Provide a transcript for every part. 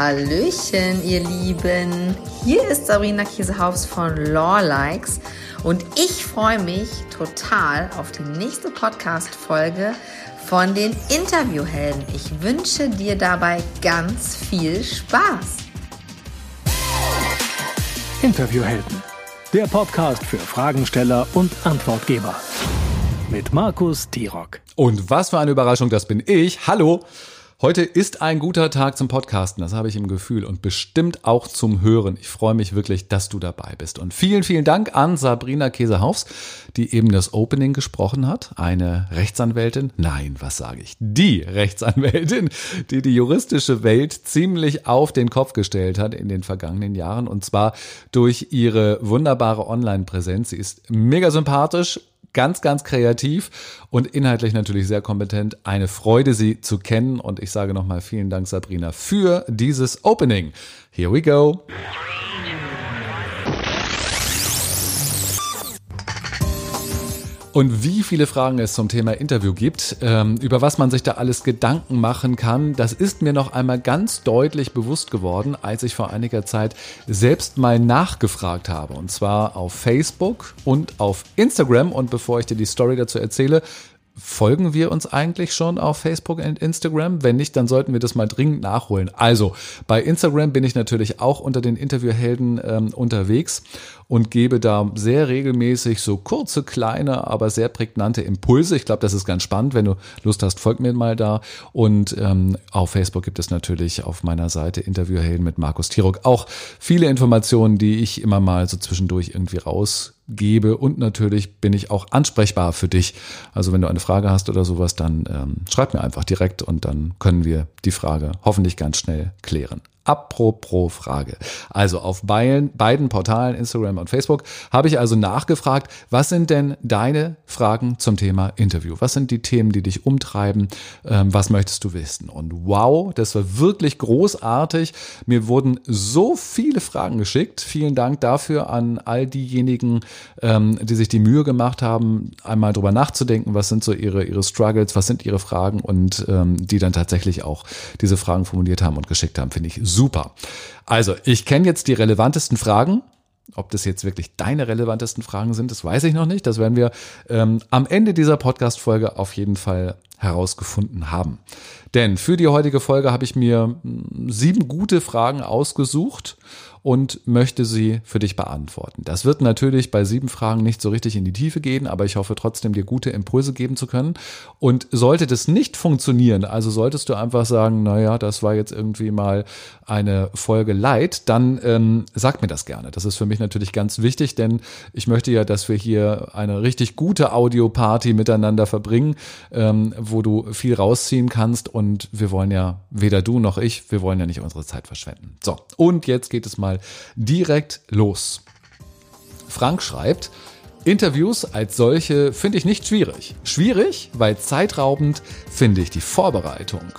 Hallöchen, ihr Lieben. Hier ist Sabrina Kiesehaus von Law Likes und ich freue mich total auf die nächste Podcast-Folge von den Interviewhelden. Ich wünsche dir dabei ganz viel Spaß. Interviewhelden, der Podcast für Fragensteller und Antwortgeber. Mit Markus Tirock. Und was für eine Überraschung, das bin ich. Hallo! Heute ist ein guter Tag zum Podcasten, das habe ich im Gefühl und bestimmt auch zum Hören. Ich freue mich wirklich, dass du dabei bist. Und vielen, vielen Dank an Sabrina Käsehaufs, die eben das Opening gesprochen hat. Eine Rechtsanwältin, nein, was sage ich? Die Rechtsanwältin, die die juristische Welt ziemlich auf den Kopf gestellt hat in den vergangenen Jahren und zwar durch ihre wunderbare Online-Präsenz. Sie ist mega sympathisch, ganz, ganz kreativ und inhaltlich natürlich sehr kompetent. Eine Freude, sie zu kennen. Und ich sage nochmal vielen Dank, Sabrina, für dieses Opening. Here we go. Und wie viele Fragen es zum Thema Interview gibt, ähm, über was man sich da alles Gedanken machen kann, das ist mir noch einmal ganz deutlich bewusst geworden, als ich vor einiger Zeit selbst mal nachgefragt habe. Und zwar auf Facebook und auf Instagram. Und bevor ich dir die Story dazu erzähle, folgen wir uns eigentlich schon auf Facebook und Instagram? Wenn nicht, dann sollten wir das mal dringend nachholen. Also, bei Instagram bin ich natürlich auch unter den Interviewhelden ähm, unterwegs und gebe da sehr regelmäßig so kurze, kleine, aber sehr prägnante Impulse. Ich glaube, das ist ganz spannend. Wenn du Lust hast, folg mir mal da. Und ähm, auf Facebook gibt es natürlich auf meiner Seite Interviewhelden mit Markus Tirok auch viele Informationen, die ich immer mal so zwischendurch irgendwie raus gebe und natürlich bin ich auch ansprechbar für dich. Also wenn du eine Frage hast oder sowas, dann ähm, schreib mir einfach direkt und dann können wir die Frage hoffentlich ganz schnell klären. Apropos Frage. Also auf beiden, beiden Portalen, Instagram und Facebook, habe ich also nachgefragt, was sind denn deine Fragen zum Thema Interview? Was sind die Themen, die dich umtreiben? Ähm, was möchtest du wissen? Und wow, das war wirklich großartig. Mir wurden so viele Fragen geschickt. Vielen Dank dafür an all diejenigen, ähm, die sich die Mühe gemacht haben, einmal drüber nachzudenken, was sind so ihre, ihre Struggles, was sind ihre Fragen und ähm, die dann tatsächlich auch diese Fragen formuliert haben und geschickt haben. Finde ich super. Also, ich kenne jetzt die relevantesten Fragen. Ob das jetzt wirklich deine relevantesten Fragen sind, das weiß ich noch nicht. Das werden wir ähm, am Ende dieser Podcast-Folge auf jeden Fall herausgefunden haben. Denn für die heutige Folge habe ich mir hm, sieben gute Fragen ausgesucht und möchte sie für dich beantworten. Das wird natürlich bei sieben Fragen nicht so richtig in die Tiefe gehen, aber ich hoffe trotzdem, dir gute Impulse geben zu können. Und sollte das nicht funktionieren, also solltest du einfach sagen, naja, das war jetzt irgendwie mal eine Folge light, dann ähm, sag mir das gerne. Das ist für mich natürlich ganz wichtig, denn ich möchte ja, dass wir hier eine richtig gute Audioparty miteinander verbringen, ähm, wo du viel rausziehen kannst und wir wollen ja, weder du noch ich, wir wollen ja nicht unsere Zeit verschwenden. So, und jetzt geht es mal direkt los. Frank schreibt, Interviews als solche finde ich nicht schwierig. Schwierig, weil zeitraubend finde ich die Vorbereitung.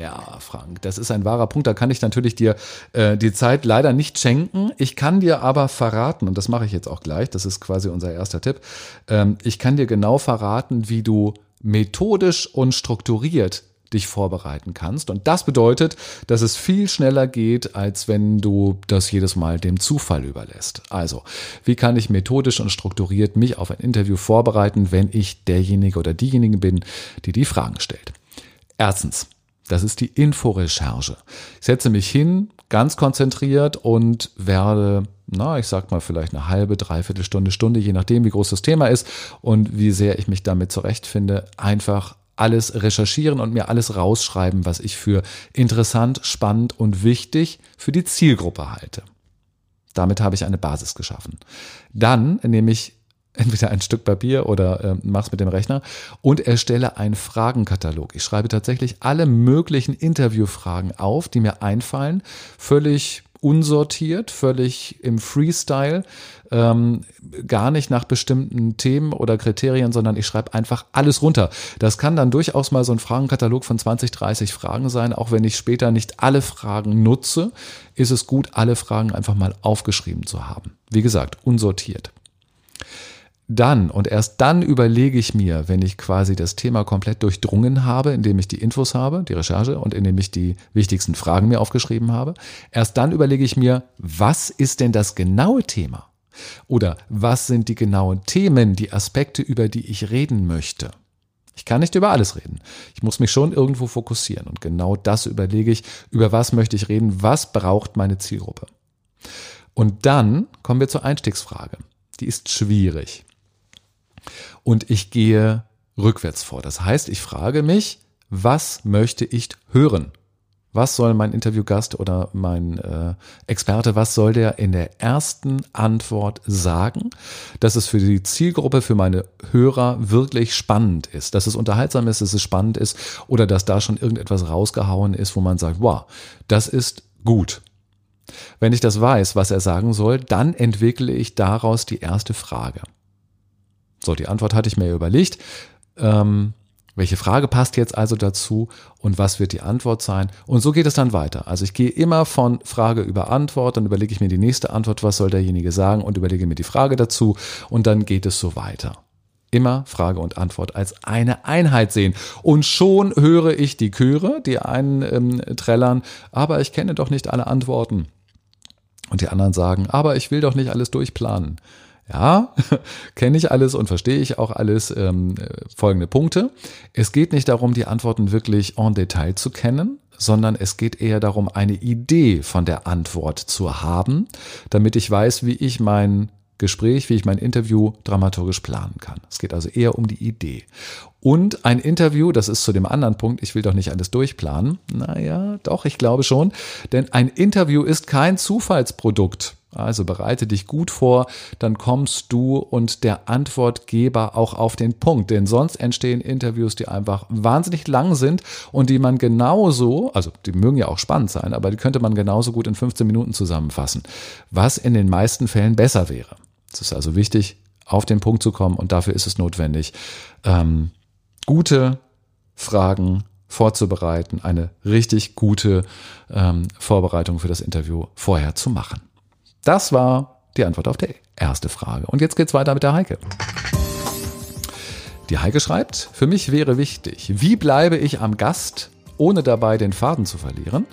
Ja, Frank, das ist ein wahrer Punkt. Da kann ich natürlich dir äh, die Zeit leider nicht schenken. Ich kann dir aber verraten, und das mache ich jetzt auch gleich, das ist quasi unser erster Tipp, ähm, ich kann dir genau verraten, wie du methodisch und strukturiert dich vorbereiten kannst. Und das bedeutet, dass es viel schneller geht, als wenn du das jedes Mal dem Zufall überlässt. Also, wie kann ich methodisch und strukturiert mich auf ein Interview vorbereiten, wenn ich derjenige oder diejenige bin, die die Fragen stellt? Erstens, das ist die Inforecherche. Ich setze mich hin, ganz konzentriert und werde na, ich sag mal vielleicht eine halbe, dreiviertel Stunde, Stunde, je nachdem, wie groß das Thema ist und wie sehr ich mich damit zurechtfinde, einfach alles recherchieren und mir alles rausschreiben, was ich für interessant, spannend und wichtig für die Zielgruppe halte. Damit habe ich eine Basis geschaffen. Dann nehme ich entweder ein Stück Papier oder äh, mach's mit dem Rechner und erstelle einen Fragenkatalog. Ich schreibe tatsächlich alle möglichen Interviewfragen auf, die mir einfallen, völlig unsortiert, völlig im Freestyle, ähm, gar nicht nach bestimmten Themen oder Kriterien, sondern ich schreibe einfach alles runter. Das kann dann durchaus mal so ein Fragenkatalog von 20, 30 Fragen sein. Auch wenn ich später nicht alle Fragen nutze, ist es gut, alle Fragen einfach mal aufgeschrieben zu haben. Wie gesagt, unsortiert. Dann und erst dann überlege ich mir, wenn ich quasi das Thema komplett durchdrungen habe, indem ich die Infos habe, die Recherche und indem ich die wichtigsten Fragen mir aufgeschrieben habe, erst dann überlege ich mir, was ist denn das genaue Thema? Oder was sind die genauen Themen, die Aspekte, über die ich reden möchte? Ich kann nicht über alles reden. Ich muss mich schon irgendwo fokussieren und genau das überlege ich, über was möchte ich reden, was braucht meine Zielgruppe. Und dann kommen wir zur Einstiegsfrage. Die ist schwierig und ich gehe rückwärts vor. Das heißt, ich frage mich, was möchte ich hören? Was soll mein Interviewgast oder mein äh, Experte, was soll der in der ersten Antwort sagen, dass es für die Zielgruppe, für meine Hörer wirklich spannend ist, dass es unterhaltsam ist, dass es spannend ist oder dass da schon irgendetwas rausgehauen ist, wo man sagt, wow, das ist gut. Wenn ich das weiß, was er sagen soll, dann entwickle ich daraus die erste Frage. So, die Antwort hatte ich mir überlegt. Ähm, welche Frage passt jetzt also dazu und was wird die Antwort sein? Und so geht es dann weiter. Also ich gehe immer von Frage über Antwort, dann überlege ich mir die nächste Antwort, was soll derjenige sagen und überlege mir die Frage dazu und dann geht es so weiter. Immer Frage und Antwort als eine Einheit sehen. Und schon höre ich die Chöre, die einen ähm, trällern, aber ich kenne doch nicht alle Antworten. Und die anderen sagen, aber ich will doch nicht alles durchplanen. Ja, kenne ich alles und verstehe ich auch alles. Ähm, folgende Punkte. Es geht nicht darum, die Antworten wirklich en Detail zu kennen, sondern es geht eher darum, eine Idee von der Antwort zu haben, damit ich weiß, wie ich mein Gespräch, wie ich mein Interview dramaturgisch planen kann. Es geht also eher um die Idee. Und ein Interview, das ist zu dem anderen Punkt, ich will doch nicht alles durchplanen. Naja, doch, ich glaube schon. Denn ein Interview ist kein Zufallsprodukt. Also bereite dich gut vor, dann kommst du und der Antwortgeber auch auf den Punkt. Denn sonst entstehen Interviews, die einfach wahnsinnig lang sind und die man genauso, also die mögen ja auch spannend sein, aber die könnte man genauso gut in 15 Minuten zusammenfassen, was in den meisten Fällen besser wäre. Es ist also wichtig, auf den Punkt zu kommen und dafür ist es notwendig, ähm, gute Fragen vorzubereiten, eine richtig gute ähm, Vorbereitung für das Interview vorher zu machen. Das war die Antwort auf die erste Frage. Und jetzt geht's weiter mit der Heike. Die Heike schreibt, für mich wäre wichtig, wie bleibe ich am Gast, ohne dabei den Faden zu verlieren?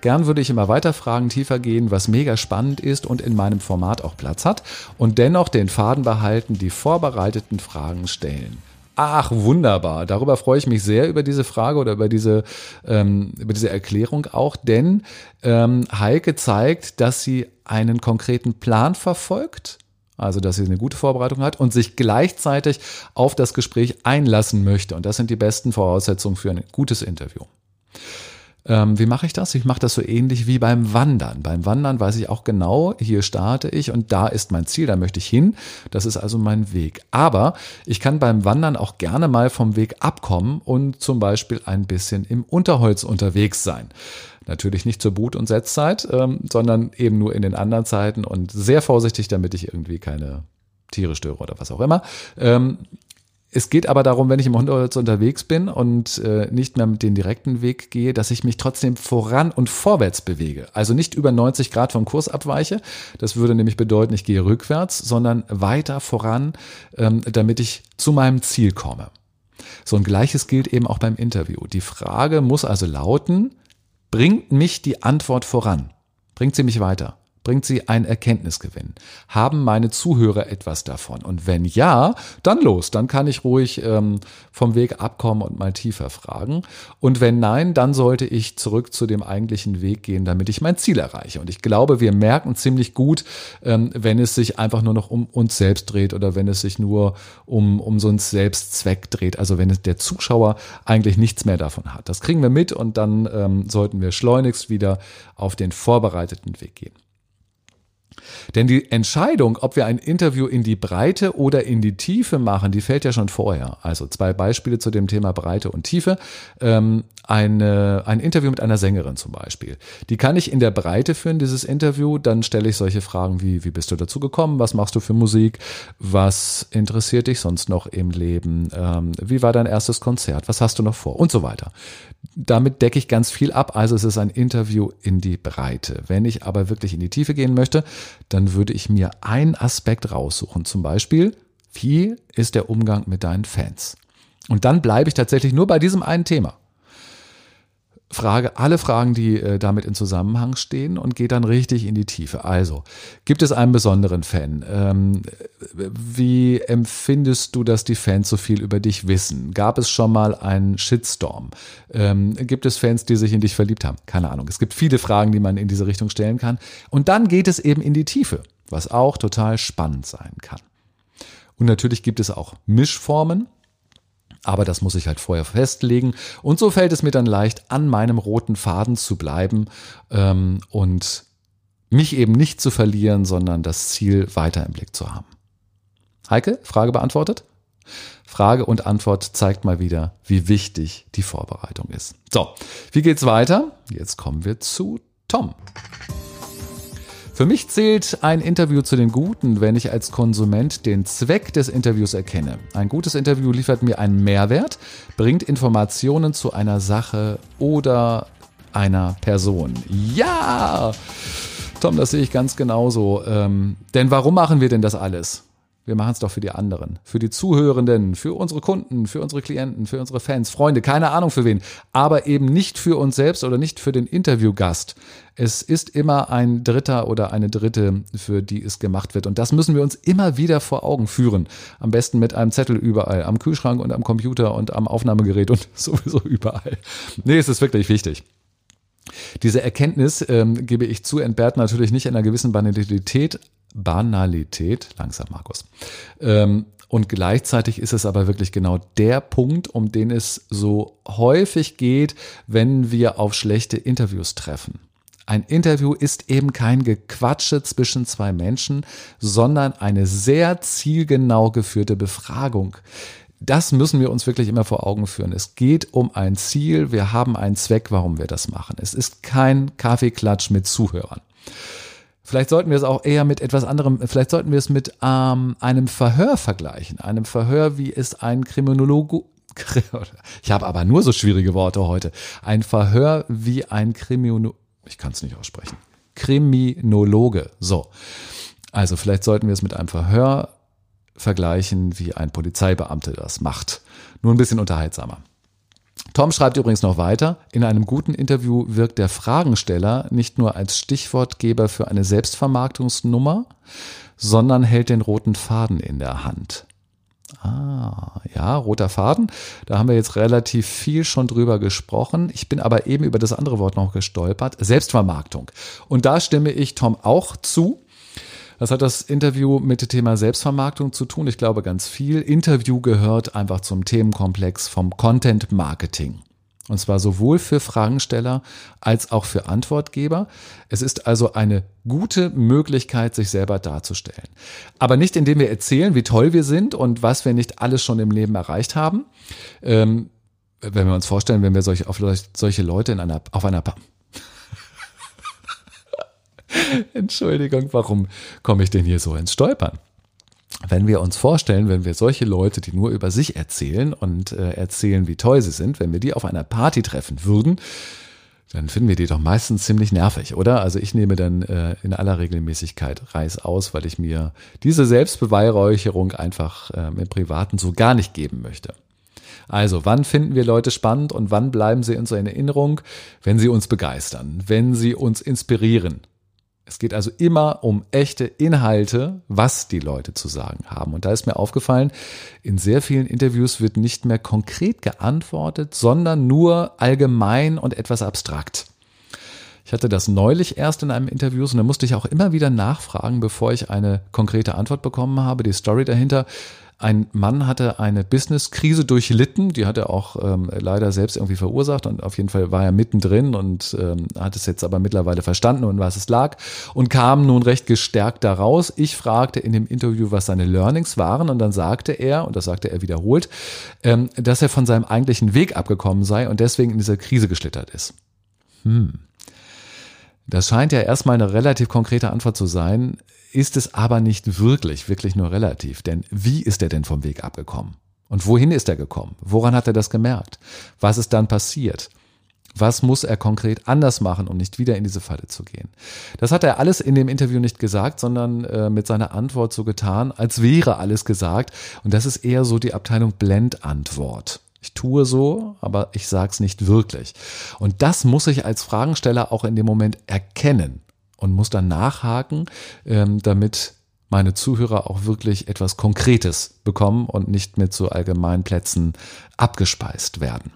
Gern würde ich immer weiter fragen, tiefer gehen, was mega spannend ist und in meinem Format auch Platz hat und dennoch den Faden behalten, die vorbereiteten Fragen stellen. Ach, wunderbar. Darüber freue ich mich sehr über diese Frage oder über diese, ähm, über diese Erklärung auch, denn ähm, Heike zeigt, dass sie einen konkreten Plan verfolgt, also dass sie eine gute Vorbereitung hat und sich gleichzeitig auf das Gespräch einlassen möchte. Und das sind die besten Voraussetzungen für ein gutes Interview. Ähm, wie mache ich das? Ich mache das so ähnlich wie beim Wandern. Beim Wandern weiß ich auch genau, hier starte ich und da ist mein Ziel, da möchte ich hin. Das ist also mein Weg. Aber ich kann beim Wandern auch gerne mal vom Weg abkommen und zum Beispiel ein bisschen im Unterholz unterwegs sein. Natürlich nicht zur Brut- und Setzzeit, ähm, sondern eben nur in den anderen Zeiten und sehr vorsichtig, damit ich irgendwie keine Tiere störe oder was auch immer. Ähm, es geht aber darum, wenn ich im Hundeholz unterwegs bin und äh, nicht mehr mit den direkten Weg gehe, dass ich mich trotzdem voran und vorwärts bewege. Also nicht über 90 Grad vom Kurs abweiche. Das würde nämlich bedeuten, ich gehe rückwärts, sondern weiter voran, ähm, damit ich zu meinem Ziel komme. So ein gleiches gilt eben auch beim Interview. Die Frage muss also lauten, bringt mich die Antwort voran? Bringt sie mich weiter? Bringt sie einen Erkenntnisgewinn? Haben meine Zuhörer etwas davon? Und wenn ja, dann los, dann kann ich ruhig ähm, vom Weg abkommen und mal tiefer fragen. Und wenn nein, dann sollte ich zurück zu dem eigentlichen Weg gehen, damit ich mein Ziel erreiche. Und ich glaube, wir merken ziemlich gut, ähm, wenn es sich einfach nur noch um uns selbst dreht oder wenn es sich nur um, um so einen Selbstzweck dreht. Also wenn es der Zuschauer eigentlich nichts mehr davon hat. Das kriegen wir mit und dann ähm, sollten wir schleunigst wieder auf den vorbereiteten Weg gehen. Denn die Entscheidung, ob wir ein Interview in die Breite oder in die Tiefe machen, die fällt ja schon vorher. Also zwei Beispiele zu dem Thema Breite und Tiefe. Ähm, eine, ein Interview mit einer Sängerin zum Beispiel. Die kann ich in der Breite führen, dieses Interview. Dann stelle ich solche Fragen wie, wie bist du dazu gekommen? Was machst du für Musik? Was interessiert dich sonst noch im Leben? Ähm, wie war dein erstes Konzert? Was hast du noch vor? Und so weiter. Damit decke ich ganz viel ab. Also es ist ein Interview in die Breite. Wenn ich aber wirklich in die Tiefe gehen möchte, dann würde ich mir einen Aspekt raussuchen. Zum Beispiel, Wie ist der Umgang mit deinen Fans? Und dann bleibe ich tatsächlich nur bei diesem einen Thema frage alle Fragen, die äh, damit in Zusammenhang stehen und gehe dann richtig in die Tiefe. Also, gibt es einen besonderen Fan? Ähm, wie empfindest du, dass die Fans so viel über dich wissen? Gab es schon mal einen Shitstorm? Ähm, gibt es Fans, die sich in dich verliebt haben? Keine Ahnung. Es gibt viele Fragen, die man in diese Richtung stellen kann. Und dann geht es eben in die Tiefe, was auch total spannend sein kann. Und natürlich gibt es auch Mischformen. Aber das muss ich halt vorher festlegen. Und so fällt es mir dann leicht, an meinem roten Faden zu bleiben ähm, und mich eben nicht zu verlieren, sondern das Ziel weiter im Blick zu haben. Heike, Frage beantwortet? Frage und Antwort zeigt mal wieder, wie wichtig die Vorbereitung ist. So, wie geht's weiter? Jetzt kommen wir zu Tom. Für mich zählt ein Interview zu den Guten, wenn ich als Konsument den Zweck des Interviews erkenne. Ein gutes Interview liefert mir einen Mehrwert, bringt Informationen zu einer Sache oder einer Person. Ja! Tom, das sehe ich ganz genauso. Ähm, denn warum machen wir denn das alles? Wir machen es doch für die anderen, für die Zuhörenden, für unsere Kunden, für unsere Klienten, für unsere Fans, Freunde, keine Ahnung für wen, aber eben nicht für uns selbst oder nicht für den Interviewgast. Es ist immer ein Dritter oder eine Dritte, für die es gemacht wird. Und das müssen wir uns immer wieder vor Augen führen. Am besten mit einem Zettel überall, am Kühlschrank und am Computer und am Aufnahmegerät und sowieso überall. Nee, es ist wirklich wichtig. Diese Erkenntnis, ähm, gebe ich zu, entbehrt natürlich nicht einer gewissen Banalität, Banalität, langsam Markus. Ähm, und gleichzeitig ist es aber wirklich genau der Punkt, um den es so häufig geht, wenn wir auf schlechte Interviews treffen. Ein Interview ist eben kein Gequatsche zwischen zwei Menschen, sondern eine sehr zielgenau geführte Befragung. Das müssen wir uns wirklich immer vor Augen führen. Es geht um ein Ziel, wir haben einen Zweck, warum wir das machen. Es ist kein Kaffeeklatsch mit Zuhörern. Vielleicht sollten wir es auch eher mit etwas anderem, vielleicht sollten wir es mit ähm, einem Verhör vergleichen. Einem Verhör, wie es ein Kriminologe, ich habe aber nur so schwierige Worte heute. Ein Verhör wie ein Kriminologe, ich kann es nicht aussprechen. Kriminologe. So. Also vielleicht sollten wir es mit einem Verhör vergleichen, wie ein Polizeibeamte das macht. Nur ein bisschen unterhaltsamer. Tom schreibt übrigens noch weiter, in einem guten Interview wirkt der Fragensteller nicht nur als Stichwortgeber für eine Selbstvermarktungsnummer, sondern hält den roten Faden in der Hand. Ah, ja, roter Faden. Da haben wir jetzt relativ viel schon drüber gesprochen. Ich bin aber eben über das andere Wort noch gestolpert. Selbstvermarktung. Und da stimme ich Tom auch zu. Was hat das Interview mit dem Thema Selbstvermarktung zu tun? Ich glaube ganz viel. Interview gehört einfach zum Themenkomplex vom Content Marketing. Und zwar sowohl für Fragensteller als auch für Antwortgeber. Es ist also eine gute Möglichkeit, sich selber darzustellen. Aber nicht indem wir erzählen, wie toll wir sind und was wir nicht alles schon im Leben erreicht haben. Ähm, wenn wir uns vorstellen, wenn wir solche, auf solche Leute in einer, auf einer, Entschuldigung, warum komme ich denn hier so ins Stolpern? Wenn wir uns vorstellen, wenn wir solche Leute, die nur über sich erzählen und äh, erzählen, wie toll sie sind, wenn wir die auf einer Party treffen würden, dann finden wir die doch meistens ziemlich nervig, oder? Also ich nehme dann äh, in aller Regelmäßigkeit Reis aus, weil ich mir diese Selbstbeweihräucherung einfach äh, im Privaten so gar nicht geben möchte. Also, wann finden wir Leute spannend und wann bleiben sie in so einer Erinnerung? Wenn sie uns begeistern, wenn sie uns inspirieren, es geht also immer um echte Inhalte, was die Leute zu sagen haben. Und da ist mir aufgefallen, in sehr vielen Interviews wird nicht mehr konkret geantwortet, sondern nur allgemein und etwas abstrakt. Ich hatte das neulich erst in einem Interview und da musste ich auch immer wieder nachfragen, bevor ich eine konkrete Antwort bekommen habe. Die Story dahinter ein Mann hatte eine Business-Krise durchlitten, die hat er auch ähm, leider selbst irgendwie verursacht und auf jeden Fall war er mittendrin und ähm, hat es jetzt aber mittlerweile verstanden und was es lag und kam nun recht gestärkt daraus. Ich fragte in dem Interview, was seine Learnings waren und dann sagte er, und das sagte er wiederholt, ähm, dass er von seinem eigentlichen Weg abgekommen sei und deswegen in dieser Krise geschlittert ist. Hm. Das scheint ja erstmal eine relativ konkrete Antwort zu sein ist es aber nicht wirklich, wirklich nur relativ. Denn wie ist er denn vom Weg abgekommen? Und wohin ist er gekommen? Woran hat er das gemerkt? Was ist dann passiert? Was muss er konkret anders machen, um nicht wieder in diese Falle zu gehen? Das hat er alles in dem Interview nicht gesagt, sondern äh, mit seiner Antwort so getan, als wäre alles gesagt. Und das ist eher so die Abteilung Blendantwort. Ich tue so, aber ich sage es nicht wirklich. Und das muss ich als Fragensteller auch in dem Moment erkennen und muss dann nachhaken, ähm, damit meine Zuhörer auch wirklich etwas Konkretes bekommen und nicht mit so allgemeinen Plätzen abgespeist werden.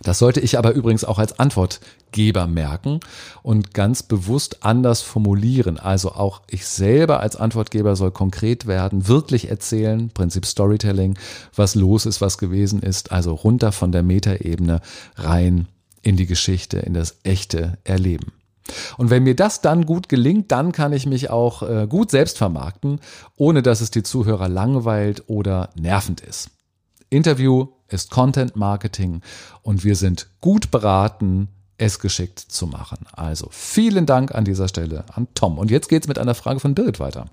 Das sollte ich aber übrigens auch als Antwortgeber merken und ganz bewusst anders formulieren. Also auch ich selber als Antwortgeber soll konkret werden, wirklich erzählen, Prinzip Storytelling, was los ist, was gewesen ist, also runter von der Metaebene rein in die Geschichte, in das echte Erleben. Und wenn mir das dann gut gelingt, dann kann ich mich auch äh, gut selbst vermarkten, ohne dass es die Zuhörer langweilt oder nervend ist. Interview ist Content Marketing und wir sind gut beraten, es geschickt zu machen. Also vielen Dank an dieser Stelle an Tom. Und jetzt geht's mit einer Frage von Birgit weiter.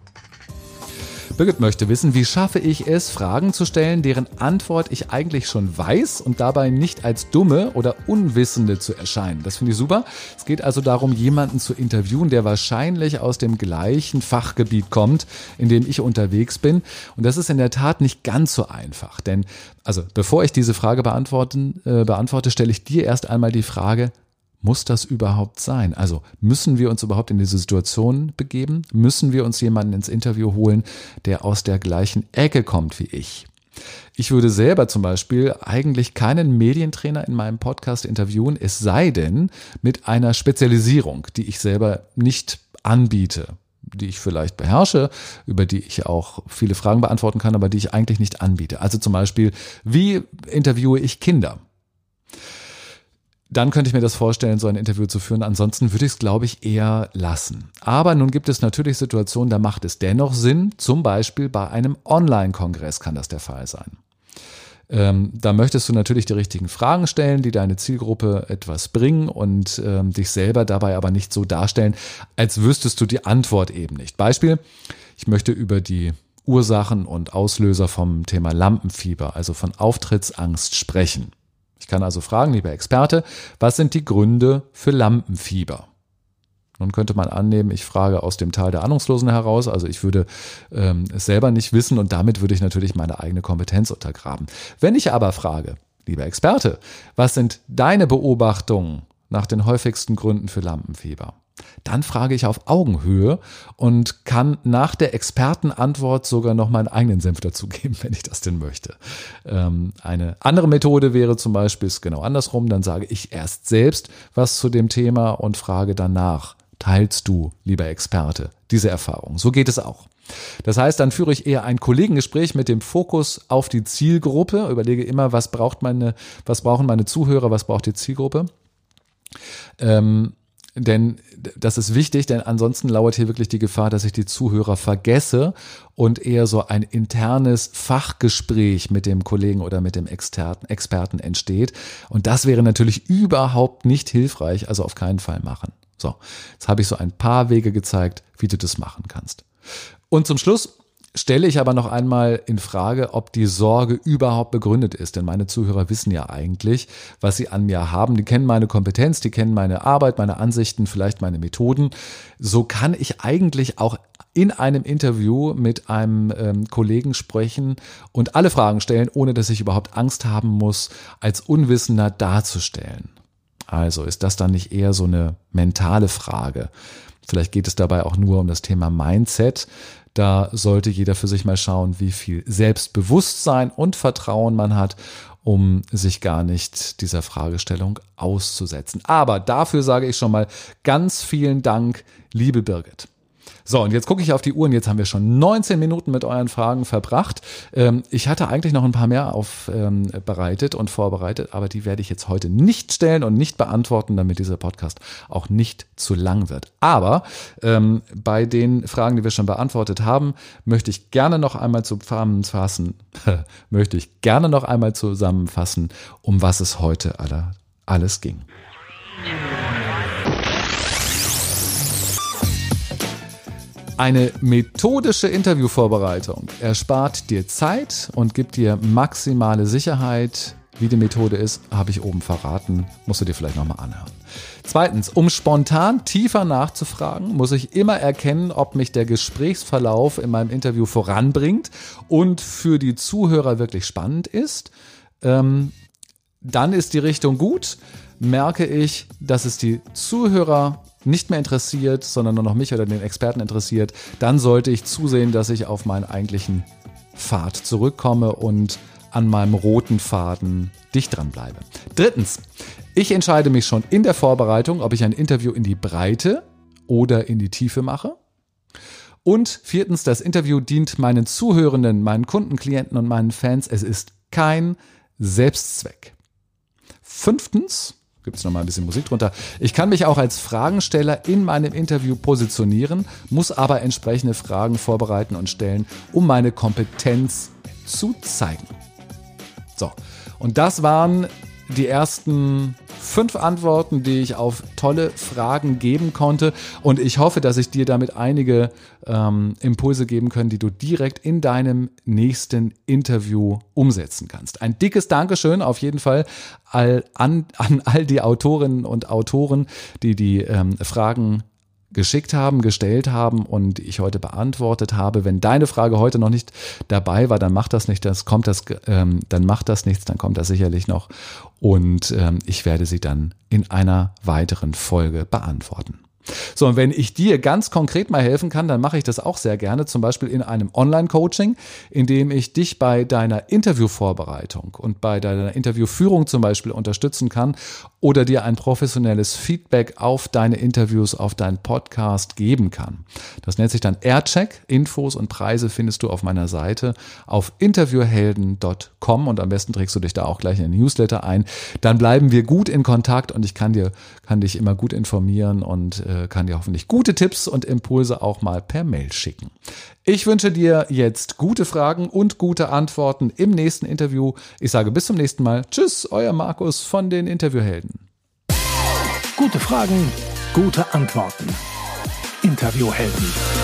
Birgit möchte wissen, wie schaffe ich es, Fragen zu stellen, deren Antwort ich eigentlich schon weiß und dabei nicht als dumme oder Unwissende zu erscheinen. Das finde ich super. Es geht also darum, jemanden zu interviewen, der wahrscheinlich aus dem gleichen Fachgebiet kommt, in dem ich unterwegs bin. Und das ist in der Tat nicht ganz so einfach. Denn, also, bevor ich diese Frage beantworten, äh, beantworte, stelle ich dir erst einmal die Frage, muss das überhaupt sein? Also müssen wir uns überhaupt in diese Situation begeben? Müssen wir uns jemanden ins Interview holen, der aus der gleichen Ecke kommt wie ich? Ich würde selber zum Beispiel eigentlich keinen Medientrainer in meinem Podcast interviewen, es sei denn mit einer Spezialisierung, die ich selber nicht anbiete, die ich vielleicht beherrsche, über die ich auch viele Fragen beantworten kann, aber die ich eigentlich nicht anbiete. Also zum Beispiel, wie interviewe ich Kinder? Dann könnte ich mir das vorstellen, so ein Interview zu führen. Ansonsten würde ich es, glaube ich, eher lassen. Aber nun gibt es natürlich Situationen, da macht es dennoch Sinn. Zum Beispiel bei einem Online-Kongress kann das der Fall sein. Ähm, da möchtest du natürlich die richtigen Fragen stellen, die deine Zielgruppe etwas bringen und ähm, dich selber dabei aber nicht so darstellen, als wüsstest du die Antwort eben nicht. Beispiel, ich möchte über die Ursachen und Auslöser vom Thema Lampenfieber, also von Auftrittsangst sprechen. Ich kann also fragen, lieber Experte, was sind die Gründe für Lampenfieber? Nun könnte man annehmen, ich frage aus dem Tal der Ahnungslosen heraus, also ich würde ähm, es selber nicht wissen und damit würde ich natürlich meine eigene Kompetenz untergraben. Wenn ich aber frage, lieber Experte, was sind deine Beobachtungen nach den häufigsten Gründen für Lampenfieber? Dann frage ich auf Augenhöhe und kann nach der Expertenantwort sogar noch meinen eigenen Senf dazugeben, wenn ich das denn möchte. Ähm, eine andere Methode wäre zum Beispiel ist genau andersrum. Dann sage ich erst selbst was zu dem Thema und frage danach. Teilst du, lieber Experte, diese Erfahrung? So geht es auch. Das heißt, dann führe ich eher ein Kollegengespräch mit dem Fokus auf die Zielgruppe, überlege immer, was braucht meine, was brauchen meine Zuhörer, was braucht die Zielgruppe. Ähm, denn das ist wichtig, denn ansonsten lauert hier wirklich die Gefahr, dass ich die Zuhörer vergesse und eher so ein internes Fachgespräch mit dem Kollegen oder mit dem Experten, Experten entsteht. Und das wäre natürlich überhaupt nicht hilfreich, also auf keinen Fall machen. So, jetzt habe ich so ein paar Wege gezeigt, wie du das machen kannst. Und zum Schluss stelle ich aber noch einmal in Frage, ob die Sorge überhaupt begründet ist. Denn meine Zuhörer wissen ja eigentlich, was sie an mir haben. Die kennen meine Kompetenz, die kennen meine Arbeit, meine Ansichten, vielleicht meine Methoden. So kann ich eigentlich auch in einem Interview mit einem ähm, Kollegen sprechen und alle Fragen stellen, ohne dass ich überhaupt Angst haben muss, als Unwissender darzustellen. Also ist das dann nicht eher so eine mentale Frage? Vielleicht geht es dabei auch nur um das Thema Mindset. Da sollte jeder für sich mal schauen, wie viel Selbstbewusstsein und Vertrauen man hat, um sich gar nicht dieser Fragestellung auszusetzen. Aber dafür sage ich schon mal ganz vielen Dank, liebe Birgit. So, und jetzt gucke ich auf die Uhr und jetzt haben wir schon 19 Minuten mit euren Fragen verbracht. Ähm, ich hatte eigentlich noch ein paar mehr aufbereitet ähm, und vorbereitet, aber die werde ich jetzt heute nicht stellen und nicht beantworten, damit dieser Podcast auch nicht zu lang wird. Aber ähm, bei den Fragen, die wir schon beantwortet haben, möchte ich gerne noch einmal zusammenfassen, möchte ich gerne noch einmal zusammenfassen, um was es heute alle, alles ging. Eine methodische Interviewvorbereitung erspart dir Zeit und gibt dir maximale Sicherheit Wie die Methode ist, habe ich oben verraten, musst du dir vielleicht nochmal anhören. Zweitens, um spontan tiefer nachzufragen, muss ich immer erkennen, ob mich der Gesprächsverlauf in meinem Interview voranbringt und für die Zuhörer wirklich spannend ist. Ähm, dann ist die Richtung gut. Merke ich, dass es die Zuhörer nicht mehr interessiert, sondern nur noch mich oder den Experten interessiert, dann sollte ich zusehen, dass ich auf meinen eigentlichen Pfad zurückkomme und an meinem roten Faden dicht dran bleibe. Drittens, ich entscheide mich schon in der Vorbereitung, ob ich ein Interview in die Breite oder in die Tiefe mache. Und viertens, das Interview dient meinen Zuhörenden, meinen Kunden, Klienten und meinen Fans. Es ist kein Selbstzweck. Fünftens, gibt es nochmal ein bisschen Musik drunter. Ich kann mich auch als Fragensteller in meinem Interview positionieren, muss aber entsprechende Fragen vorbereiten und stellen, um meine Kompetenz zu zeigen. So, und das waren die ersten fünf Antworten, die ich auf tolle Fragen geben konnte. Und ich hoffe, dass ich dir damit einige ähm, Impulse geben kann, die du direkt in deinem nächsten Interview umsetzen kannst. Ein dickes Dankeschön auf jeden Fall all, an, an all die Autorinnen und Autoren, die die ähm, Fragen geschickt haben, gestellt haben und ich heute beantwortet habe. Wenn deine Frage heute noch nicht dabei war, dann macht das nicht, das kommt das, ähm, dann macht das nichts, dann kommt das sicherlich noch und ähm, ich werde sie dann in einer weiteren Folge beantworten. So, und wenn ich dir ganz konkret mal helfen kann, dann mache ich das auch sehr gerne, zum Beispiel in einem Online-Coaching, in dem ich dich bei deiner Interviewvorbereitung und bei deiner Interviewführung zum Beispiel unterstützen kann oder dir ein professionelles Feedback auf deine Interviews, auf deinen Podcast geben kann. Das nennt sich dann Aircheck. Infos und Preise findest du auf meiner Seite auf interviewhelden.com und am besten trägst du dich da auch gleich in den Newsletter ein. Dann bleiben wir gut in Kontakt und ich kann dir, kann dich immer gut informieren und äh, kann dir hoffentlich gute Tipps und Impulse auch mal per Mail schicken. Ich wünsche dir jetzt gute Fragen und gute Antworten im nächsten Interview. Ich sage bis zum nächsten Mal. Tschüss, euer Markus von den Interviewhelden. Gute Fragen, gute Antworten. Interviewhelden.